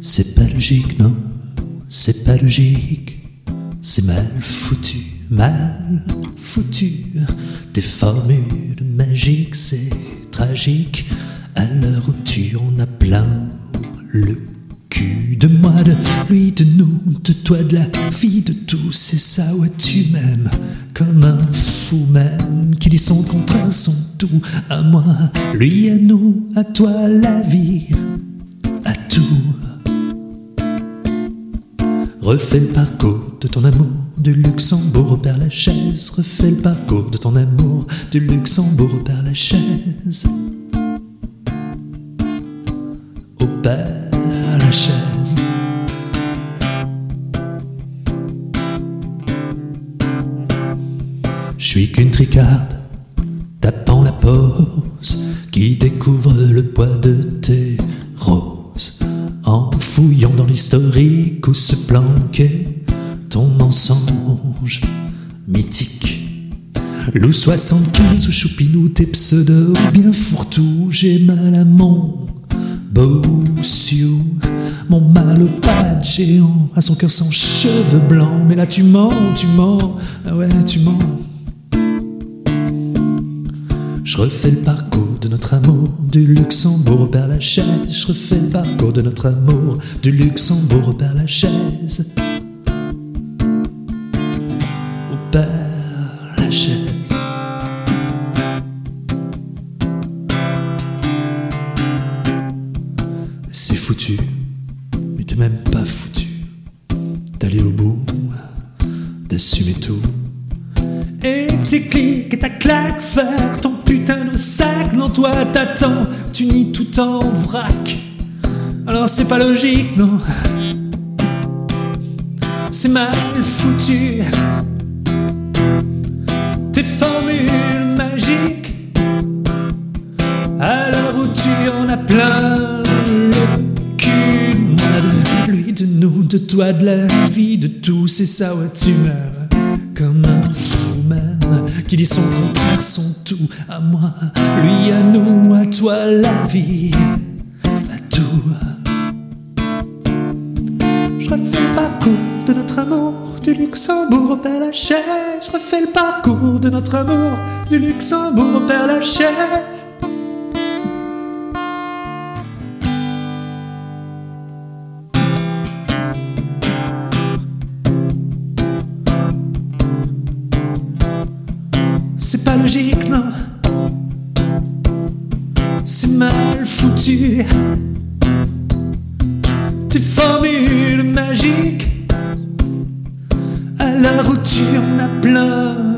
C'est pas logique, non, c'est pas logique. C'est mal foutu, mal foutu. Tes formules magiques, c'est tragique. À l'heure où tu en as plein le cul de moi, de lui, de nous, de toi, de la vie, de tous, c'est ça, ouais, tu m'aimes comme un fou même qui dit son contraire, son tout à moi, lui, à nous, à toi, la vie, Refais le parcours de ton amour du Luxembourg au Père Lachaise. Refais le parcours de ton amour du Luxembourg au Père Lachaise. Au Père Lachaise. Je suis qu'une tricarde tapant la pose qui découvre le poids de fouillant dans l'historique où se planquait ton mensonge mythique. Loup 75 ou Choupinou, tes pseudos bien fourre-tout, j'ai mal à mon bossu, mon mal au pas géant, à son cœur sans cheveux blancs. Mais là tu mens, tu mens, ah ouais, tu mens. Je refais le parcours de notre amour du Luxembourg au Père Lachaise. Je refais le parcours de notre amour du Luxembourg au Père Lachaise. Au Père Lachaise. C'est foutu, mais t'es même pas foutu d'aller au bout, d'assumer tout. Et tes clics et ta claque, faire ton putain de sac, non toi t'attends, tu nies tout en vrac. Alors c'est pas logique, non. C'est mal foutu. Tes formules magiques, à où tu en as plein le cul, de lui, de nous, de toi, de la vie, de tout, c'est ça, ouais, tu meurs comme qui dit son contraire, son tout à moi, lui à nous, à toi, la vie, à tout. Je refais le parcours de notre amour du Luxembourg au Père Lachaise. Je refais le parcours de notre amour du Luxembourg au Père Lachaise. Pas logique, non? C'est mal foutu. Tes formules magiques, à l'heure où tu en as plein